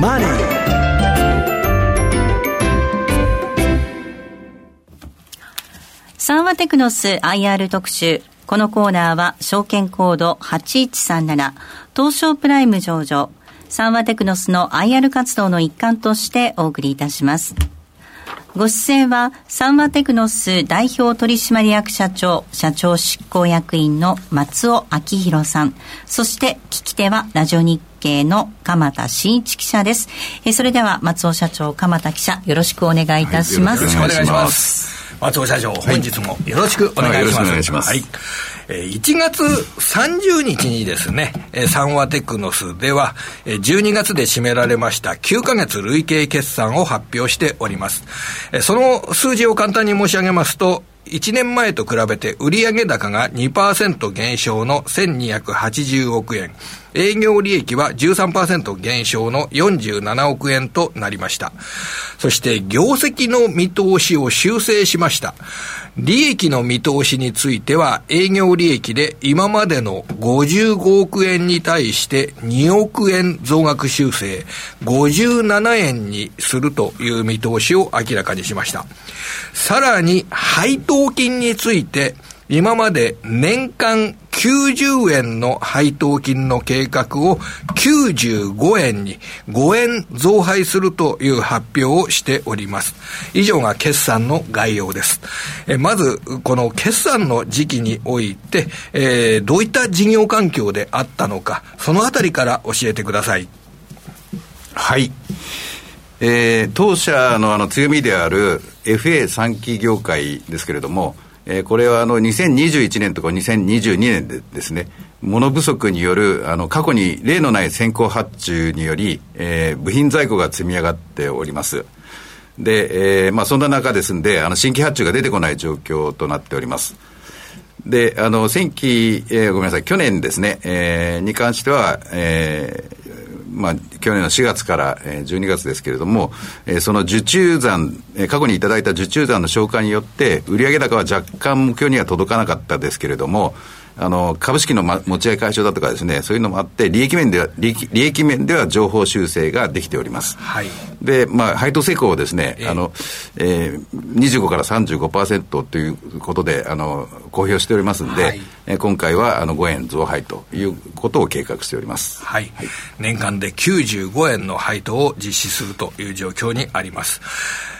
マネー」サンワテクノス IR 特集このコーナーは証券コード8137東証プライム上場サンワテクノスの IR 活動の一環としてお送りいたします。ご出演は、サンワテクノス代表取締役社長、社長執行役員の松尾明宏さん。そして、聞き手は、ラジオ日経の鎌田新一記者です。えそれでは、松尾社長、鎌田記者、よろしくお願いいたします。はい、よろしくお願いします。松尾社長、本日もよろしくお願いします。はい、よろしくお願いします。はい1月30日にですね、サンワテクノスでは、12月で占められました9ヶ月累計決算を発表しております。その数字を簡単に申し上げますと、1年前と比べて売上高が2%減少の1280億円。営業利益は13%減少の47億円となりました。そして業績の見通しを修正しました。利益の見通しについては営業利益で今までの55億円に対して2億円増額修正57円にするという見通しを明らかにしました。さらに配当金について今まで年間90円の配当金の計画を95円に5円増配するという発表をしております。以上が決算の概要です。えまず、この決算の時期において、えー、どういった事業環境であったのか、そのあたりから教えてください。はい。えー、当社のあの強みである FA3 期業界ですけれども、えー、これはあの2021年とか2022年でですね、物不足による、あの、過去に例のない先行発注により、えー、部品在庫が積み上がっております。で、えー、まあそんな中ですんで、あの、新規発注が出てこない状況となっております。で、あの、先期、えー、ごめんなさい、去年ですね、えー、に関しては、えー、まあ、去年の4月から、12月ですけれども、その受注残、過去にいただいた受注残の消化によって、売上高は若干目標には届かなかったですけれども、あの、株式の、ま、持ち合い解消だとかですね、そういうのもあって、利益面では、利益利益面では情報修正ができております。はい。で、まあ、配当成功をですね、えー、あの、えー、25から35%ということで、あの、公表しておりますんで、はい、え今回は、あの、5円増配ということを計画しております。はい。はい、年間で95円の配当を実施するという状況にあります。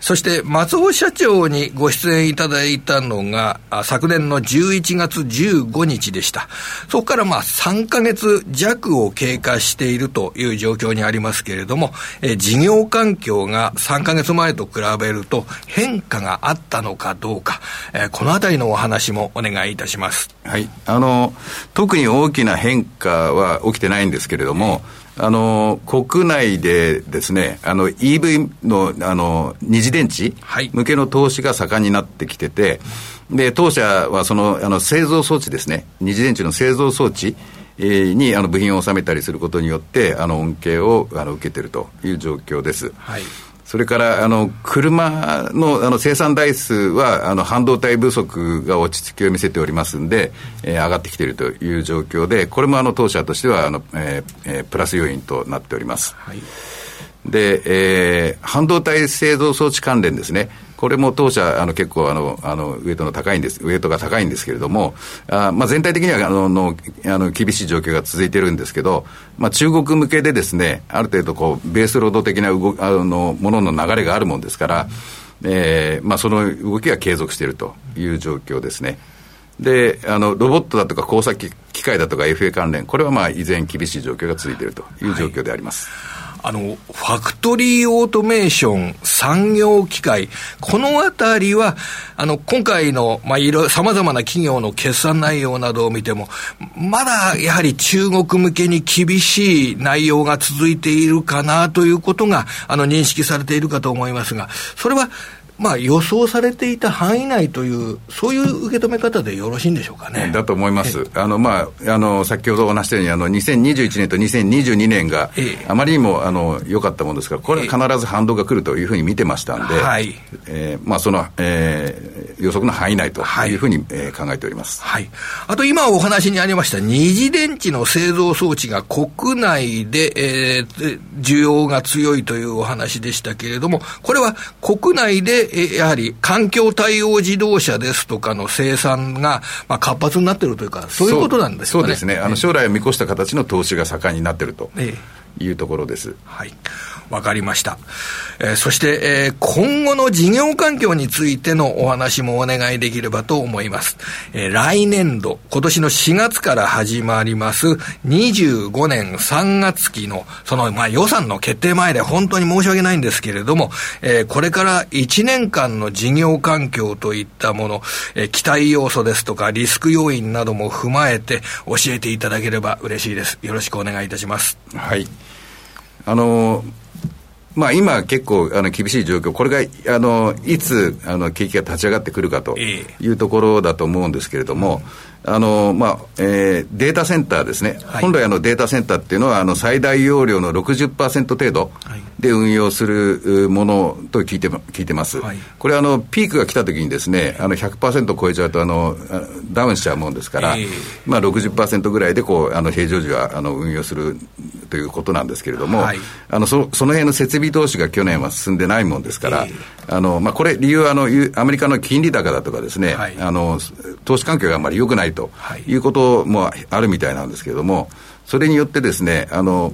そして松尾社長にご出演いただいたのが、昨年の11月15日でした。そこからまあ3ヶ月弱を経過しているという状況にありますけれども、え事業環境が3ヶ月前と比べると変化があったのかどうか、えこのあたりのお話もお願いいたします。はい。あの、特に大きな変化は起きてないんですけれども、あの国内でですね、あの EV のあの二次電池向けの投資が盛んになってきてて、で当社はそのあの製造装置ですね、二次電池の製造装置にあの部品を収めたりすることによって、あの恩恵をあの受けているという状況です。はいそれからあの車のあの生産台数はあの半導体不足が落ち着きを見せておりますんで、えー、上がってきているという状況で、これもあの当社としてはあの、えーえー、プラス要因となっております。はい、で、えー、半導体製造装置関連ですね。これも当社、あの結構あの、あの、ウエイトの高いんです、ウエイトが高いんですけれども、あまあ全体的にはあののあの厳しい状況が続いてるんですけど、まあ中国向けでですね、ある程度こう、ベースロード的な動あのものの流れがあるもんですから、えー、まあその動きが継続しているという状況ですね。で、あの、ロボットだとか工作機械だとか FA 関連、これはまあ依然厳しい状況が続いているという状況であります。はいあの、ファクトリーオートメーション、産業機械、このあたりは、あの、今回の、まあ、いろ、様々な企業の決算内容などを見ても、まだやはり中国向けに厳しい内容が続いているかなということが、あの、認識されているかと思いますが、それは、まあ、予想されていた範囲内という、そういう受け止め方でよろしいんでしょうかね。だと思います。あの、まあ、あの、先ほどお話したように、あの、2021年と2022年が、あまりにも、あの、良かったものですから、これは必ず反動が来るというふうに見てましたんで、はい、えー、まあ、その、えー、予測の範囲内というふうに、はい、えー、考えております。はい。あと、今お話にありました、二次電池の製造装置が国内で、えー、需要が強いというお話でしたけれども、これは国内で、えやはり環境対応自動車ですとかの生産が、まあ、活発になっているというか、そういうことなんですかね。そうですね。あの将来を見越した形の投資が盛んになっているというところです。はい。わかりました。えー、そして、えー、今後の事業環境についてのお話もお願いできればと思います。えー、来年度、今年の4月から始まります25年3月期の、その、まあ、予算の決定前で本当に申し訳ないんですけれども、えー、これから1年間の事業環境といったもの、えー、期待要素ですとかリスク要因なども踏まえて教えていただければ嬉しいです。よろしくお願いいたします。はい。あのーまあ、今、結構あの厳しい状況、これがあのいつあの景気が立ち上がってくるかというところだと思うんですけれども、あのまあえー、データセンターですね、はい、本来あのデータセンターっていうのは、あの最大容量の60%程度で運用するものと聞いて聞いてます、はい、これあの、ピークが来たときにですね、あの100%超えちゃうとあの、ダウンしちゃうもんですから、えーまあ60%ぐらいでこうあの平常時はあの運用するということなんですけれども、はい、あのそその辺の設備投資が去年は進んでないもんですから、えー、あのまあ、これ、理由はあのアメリカの金利高だとかですね、はい、あの投資環境があまり良くないと。い。うこともあるみたいなんですけれども、それによってですね、あの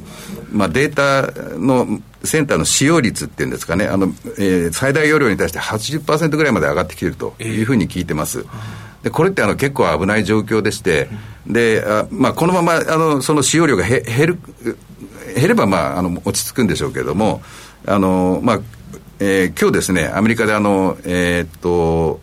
まあ、データのセンターの使用率っていうんですかね、あのえー、最大容量に対して80%ぐらいまで上がってきているというふうに聞いてます。えーでこれってあの結構危ない状況でして、であまあ、このままあのその使用量が減る減れば、まあ、あの落ち着くんでしょうけれども、あのまあえー、今日ですね、アメリカであの、えー、っと、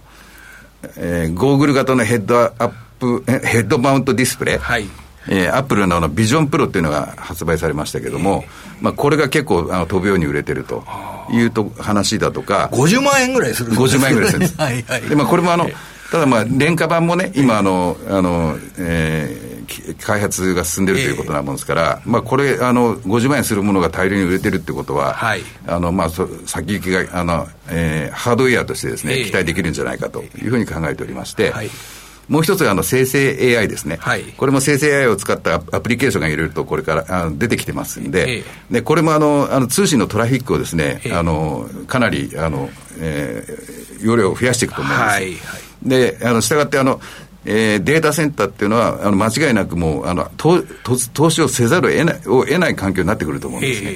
えー、ゴーグル型のヘッドアップ、ヘッドマウントディスプレイ、はい。えー、アップルのあのビジョンプロっていうのが発売されましたけれども、まあ、これが結構あの飛ぶように売れてるというと話だとか、50万円ぐらいするんです50万円ぐらいするんです。はいはい、でまあ、これもあの、ただまあ、廉価版もね、今あの、あの、えー、開発が進んでるということなもんですから、まあ、これ、あの、50万円するものが大量に売れてるってことは、はい、あの、まあ、先行きが、あの、えー、ハードウェアとしてですね、期待できるんじゃないかというふうに考えておりまして、はいもう一つあの生成 AI ですね、はい、これも生成 AI を使ったアプリケーションがいろいろとこれからあ出てきてますんで、ええ、でこれもあのあの通信のトラフィックをですね、え、あのかなりあの、えー、容量を増やしていくと思うんです。はいはい。で、あの、従って、あの、えー、データセンターっていうのは、あの間違いなくもうあの投投資をせざるを得ないを得ない環境になってくると思うんですね。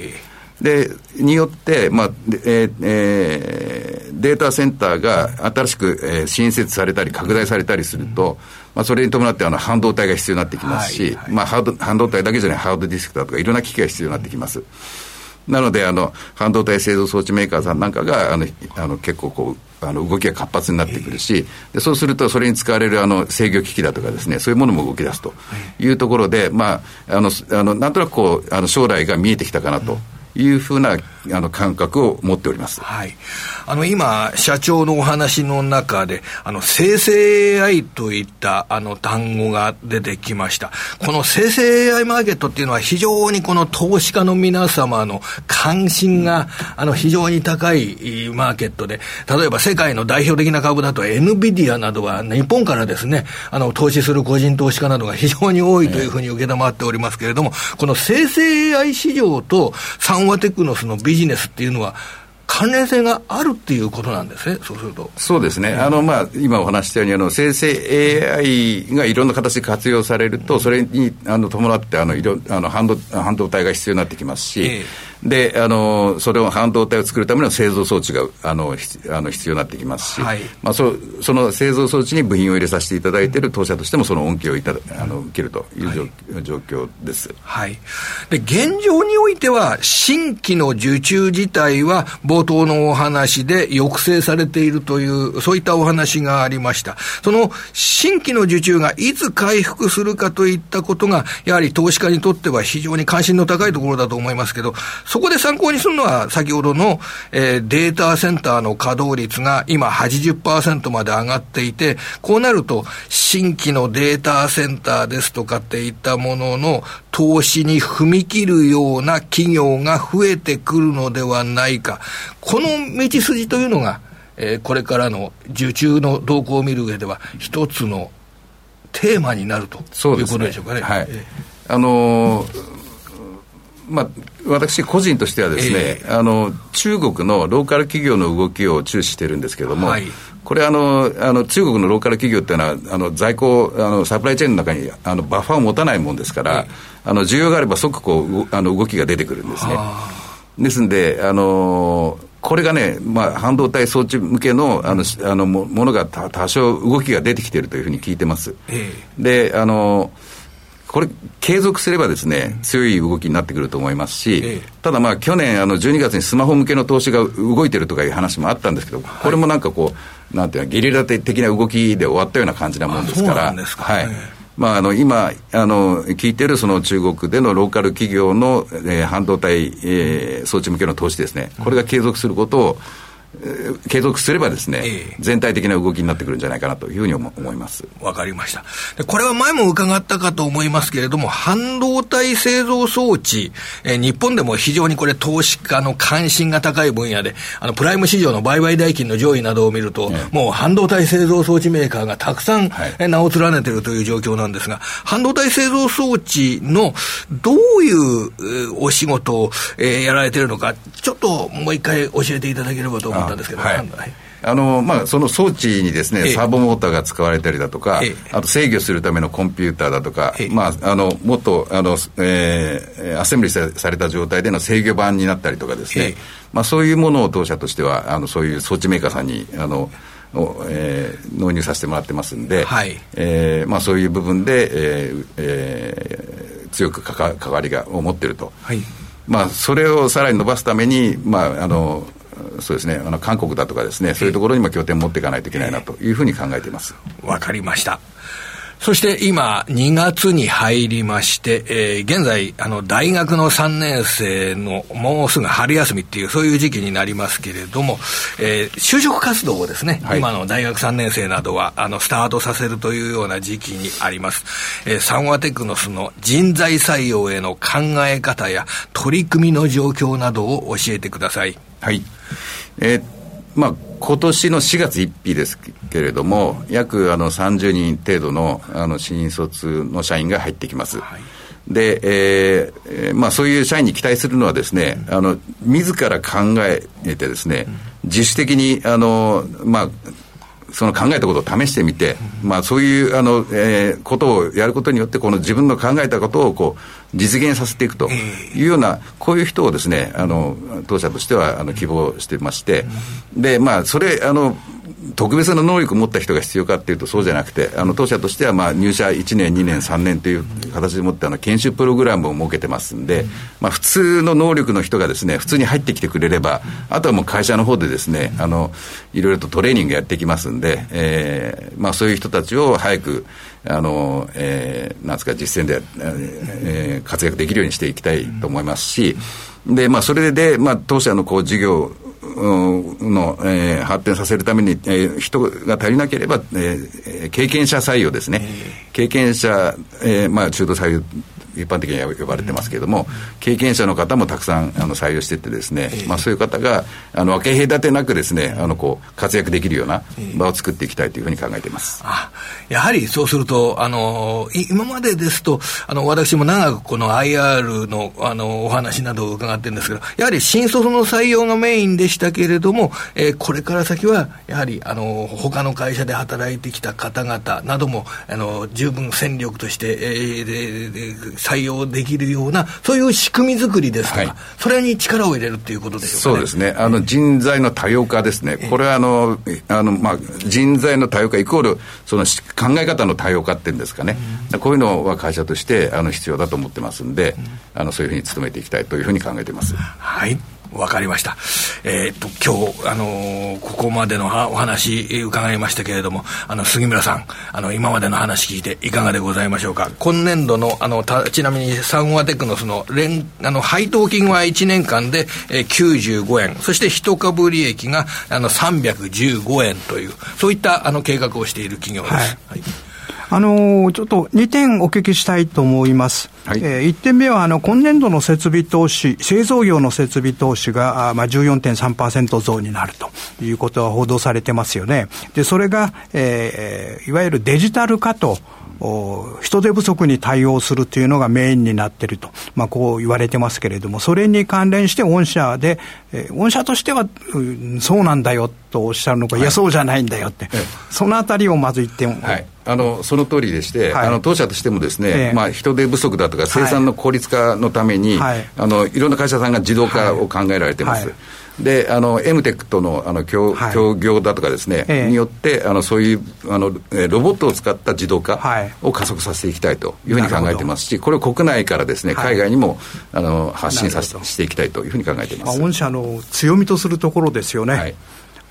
でによって、まあえーえー、データセンターが新しく、えー、新設されたり、拡大されたりすると、うん、まあ、それに伴ってあの半導体が必要になってきますし、まあ、ハード半導体だけじゃないハードディスクだとか、いろんな機器が必要になってきます。なのであの、半導体製造装置メーカーさんなんかがあのあの結構こう、あの動きが活発になってくるし、でそうすると、それに使われるあの制御機器だとかですね、そういうものも動き出すというところで、まあ、あのあのなんとなくこうあの将来が見えてきたかなと。いうふうなあの感覚を持っております。はい。あの今、社長のお話の中で、あの生成 AI といったあの単語が出てきました。この生成 AI マーケットっていうのは非常にこの投資家の皆様の関心があの非常に高いマーケットで、例えば世界の代表的な株だと NVIDIA などは日本からですね、あの投資する個人投資家などが非常に多いというふうに受け止っておりますけれども、この生成 AI 市場と3ワテクノスのビジネスっていうのは、関連性があるっていうことなんですね、そうすると。そうですね、あのまあ、今お話したようにあの、生成 AI がいろんな形で活用されると、それにあの伴ってあのいろあの半導半導体が必要になってきますし、えーであのそれを半導体を作るための製造装置があのあの必要になってきますし、はい、まあ、そその製造装置に部品を入れさせていただいている当社としてもその恩恵をいただあの受けるという状はい、状況です、はい、で現状においては新規の受注自体は冒頭のお話で抑制されているというそういったお話がありました。その新規の受注がいつ回復するかといったことがやはり投資家にとっては非常に関心の高いところだと思いますけどそこで参考にするのは、先ほどの、えー、データセンターの稼働率が今80%まで上がっていて、こうなると、新規のデータセンターですとかっていったものの投資に踏み切るような企業が増えてくるのではないか。この道筋というのが、えー、これからの受注の動向を見る上では、一つのテーマになるということでしょうかね。ねはい、あのーまあ、私個人としてはですね、えー、あの中国のローカル企業の動きを注視してるんですけれども、はい、これあのあの中国のローカル企業っていうのはあの在庫あのサプライチェーンの中にあのバッファーを持たないもんですから、えー、あの需要があれば即こうあの動きが出てくるんですね。ですんであのこれがね、まあ、半導体装置向けのあのあのものが多少動きが出てきているというふうに聞いてます。えー、であのこれ、継続すればですね、強い動きになってくると思いますし、ただまあ、去年、あの12月にスマホ向けの投資が動いてるとかいう話もあったんですけど、これもなんかこう、なんていうの、ゲリラ的な動きで終わったような感じなもんですから、はい。まあ、あの今あの、聞いてるその中国でのローカル企業の、えー、半導体、えー、装置向けの投資ですね、これが継続することを、継続すればですね、えー、全体的な動きになってくるんじゃないかなというふうに思います。わかりました。これは前も伺ったかと思いますけれども、半導体製造装置、えー、日本でも非常にこれ投資家の関心が高い分野で、あの、プライム市場の売買代金の上位などを見ると、えー、もう半導体製造装置メーカーがたくさん、はい、名を連ねているという状況なんですが、半導体製造装置のどういうお仕事を、えー、やられているのか、ちょっともう一回教えていただければと思います。ったんですけど、はい、あのまあ、その装置にですね、サーボモーターが使われたりだとか、あと制御するためのコンピューターだとか、まあ、あのもっとあの、えー、アセンブリされた状態での制御盤になったりとかですね、まあ、そういうものを当社としては、あのそういう装置メーカーさんにあのを、えー、納入させてもらってますんで、はい。えーまあ、そういう部分で、えーえー、強く関わりがを持っていると。はい。まあ、それをさらに伸ばすために、まあ、あのそうですね、あの韓国だとかですね、そういうところにも拠点を持っていかないといけないなというふうに考えています。わかりました。そして今、2月に入りまして、えー、現在、あの、大学の3年生のもうすぐ春休みっていう、そういう時期になりますけれども、えー、就職活動をですね、はい、今の大学3年生などは、あの、スタートさせるというような時期にあります。えー、サンワテクノスの人材採用への考え方や取り組みの状況などを教えてください。はい。えー、まあ、今年の4月1日ですけれども、約あの30人程度のあの新卒の社員が入ってきます。はいで、えーまあ、そういう社員に期待するのはですね、あの自ら考えてですね、自主的にあの、まあ、その考えたことを試してみて、まあ、そういうあの、えー、ことをやることによって、この自分の考えたことをこう実現させていくというような、こういう人をですね、あの当社としてはあの希望してまして、で、まあ、それ、あの、特別な能力を持った人が必要かっていうとそうじゃなくて、あの当社としてはまあ入社1年、2年、3年という形でもってあの研修プログラムを設けてますんで、まあ、普通の能力の人がですね普通に入ってきてくれれば、あとはもう会社の方でですねあのいろいろとトレーニングやっていきますんで、えーまあ、そういう人たちを早くあの、えー、なんですか、実践で、えー、活躍できるようにしていきたいと思いますし、で、まあ、それで、まあ、当社のこう事業の、えー、発展させるために、えー、人が足りなければ、えー、経験者採用ですね。経験者、えー、まあ、中途採用一般的には呼ばれてますけれども、経験者の方もたくさんあの採用しててですね、まあ、そういう方があの分け隔てなくですねあのこう活躍できるような場を作っていきたいというふうに考えています、あやはりそうするとあの今までですとあの私も長くこの IR のあのお話などを伺ってるんですけどやはり新卒の採用がメインでしたけれども、えー、これから先はやはりあの他の会社で働いてきた方々などもあの十分戦力として、えー、採用できるような、そういう仕組み作りですとか、はい、それに力を入れるっていうことでしょうか、ね、そうですね、あの人材の多様化ですね、これはあのあの、まあ、人材の多様化イコール、その考え方の多様化っていうんですかね、うん、こういうのは会社としてあの必要だと思ってますんで、うん、あのそういうふうに努めていきたいというふうに考えています。はいわかりました。えー、っと、今日、あのー、ここまでのお話伺いましたけれども、あの、杉村さん、あの、今までの話聞いていかがでございましょうか？今年度の、あの、たちなみにサンワテクノスの連、あの、配当金は1年間で、えー、95円、そして一株利益が、あの、315円という、そういった、あの、計画をしている企業です。はい、はいあのちょっと2点お聞きしたいと思います。はい、えー、1点目は、あの、今年度の設備投資、製造業の設備投資が、あまあ、14.3%増になるということは報道されてますよね。で、それが、えー、いわゆるデジタル化と、人手不足に対応するというのがメインになっていると、まあ、こう言われてますけれども、それに関連して御社で、えー、御社としては、うん、そうなんだよとおっしゃるのか、はい、いや、そうじゃないんだよって、そのあたりをまず言っても。はい。あのその通りでして、はい、あの当社としてもですね、えまあ、人手不足だとか、生産の効率化のために、はい、あのいろんな会社さんが自動化を考えられてます。はいで、あの、エムテックとの、あの、協、はい、協業だとかですね、ええ、によって、あの、そういう、あの、ロボットを使った自動化を加速させていきたいというふうに考えてますし、これを国内からですね、海外にも、あの、発信させしていきたいというふうに考えています。御社の強みとするところですよね。はい。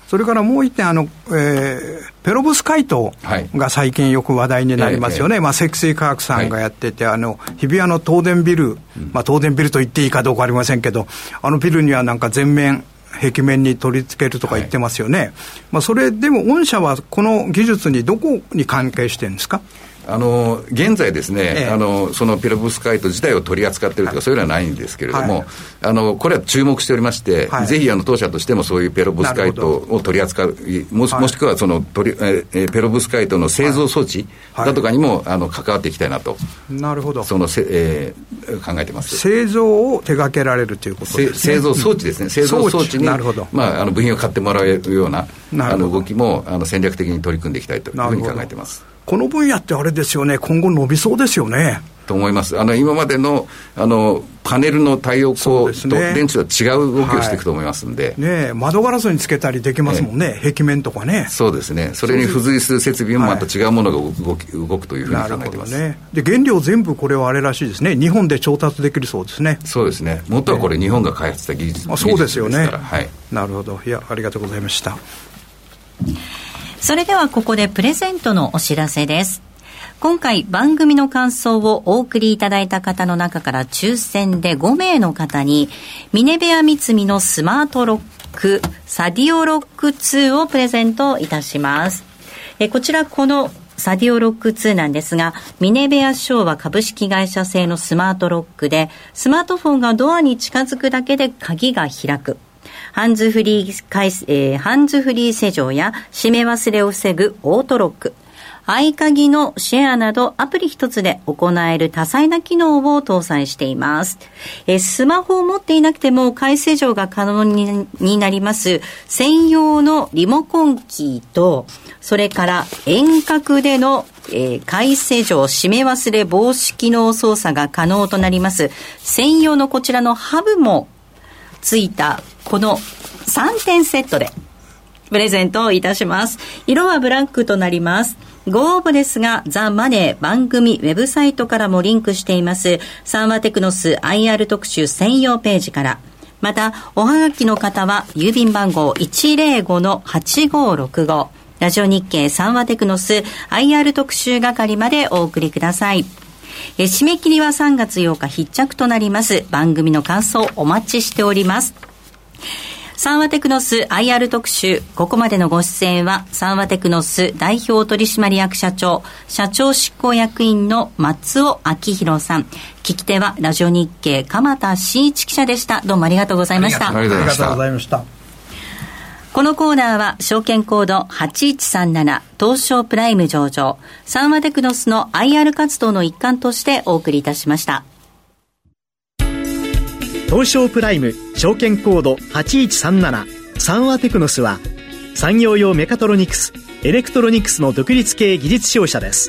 それからもう一点、あの、えー、ペロブスカイトが最近よく話題になりますよね。はい、まあ、積水化学さんがやってて、はい、あの、日比谷の東電ビル、まあ、東電ビルと言っていいかどうかありませんけど、あのビルにはなんか全面、壁面に取り付けるとか言ってますよね、はい、まあ、それでも御社はこの技術にどこに関係してるんですか？あの現在ですね、ええ、あのそのペロブスカイト自体を取り扱っているとか、はい、そういうのはないんですけれども、はい、あのこれは注目しておりまして、はい、ぜひあの当社としてもそういうペロブスカイトを取り扱う、もしもしくはその取り、えペロブスカイトの製造装置だとかにも、あの関わっていきたいなと、なるほど。そのせ、えー、考えてます。製造を手掛けられるということです、ね、製造装置ですね、製造装置になるほど、まあ、あの部品を買ってもらえるようなあの動きもあの戦略的に取り組んでいきたいというふうに考えてます。この分野ってあれですよね、今後伸びそうですよね。と思います。あの、今までの、あの、パネルの太陽光と電池と違う動きをしていくと思いますんで。はい、ね窓ガラスにつけたりできますもんね、壁面とかね。そうですね。それに付随する設備もまた違うものが動き、動くというふうに考えてます。ね。で、原料全部これはあれらしいですね。日本で調達できるそうですね。そうですね。元はこれ日本が開発した技術、あそうですよね。はい。なるほど。いや、ありがとうございました。それではここでプレゼントのお知らせです。今回番組の感想をお送りいただいた方の中から抽選で5名の方に、ミネベア三つみのスマートロック、サディオロック2をプレゼントいたします。えこちらこのサディオロック2なんですが、ミネベア昭和株式会社製のスマートロックで、スマートフォンがドアに近づくだけで鍵が開く。ハンズフリー、えー、ハンズフリー施錠や閉め忘れを防ぐオートロック。合鍵のシェアなどアプリ一つで行える多彩な機能を搭載しています。えスマホを持っていなくても回正常が可能にになります専用のリモコンキーと、それから遠隔でのえー、回正常締め忘れ防止機能操作が可能となります専用のこちらのハブもついたこの3点セットでプレゼントをいたします。色はブラックとなります。ご応募ですが、ザ・マネー番組ウェブサイトからもリンクしています、サンワテクノス IR 特集専用ページから、また、おはがきの方は、郵便番号105-8565、ラジオ日経サンワテクノス IR 特集係までお送りください。え締め切りは3月8日必着となります。番組の感想お待ちしております。サンワテクノス IR 特集。ここまでのご出演は、サンワテクノス代表取締役社長、社長執行役員の松尾明宏さん。聞き手は、ラジオ日経、鎌田新一記者でした。どうもありがとうございました。ありがとうございました。このコーナーは証券コード8137東証プライム上場サンワテクノスの IR 活動の一環としてお送りいたしました。東証プライム証券コード8137サンワテクノスは産業用メカトロニクスエレクトロニクスの独立系技術商社です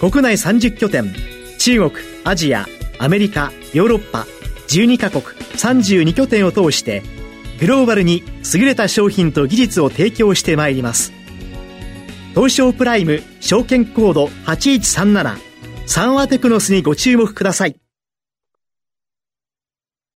国内30拠点中国アジアアメリカヨーロッパ12カ国32拠点を通してグローバルに優れた商品と技術を提供してまいります。東証プライム証券コード8137サンワテクノスにご注目ください。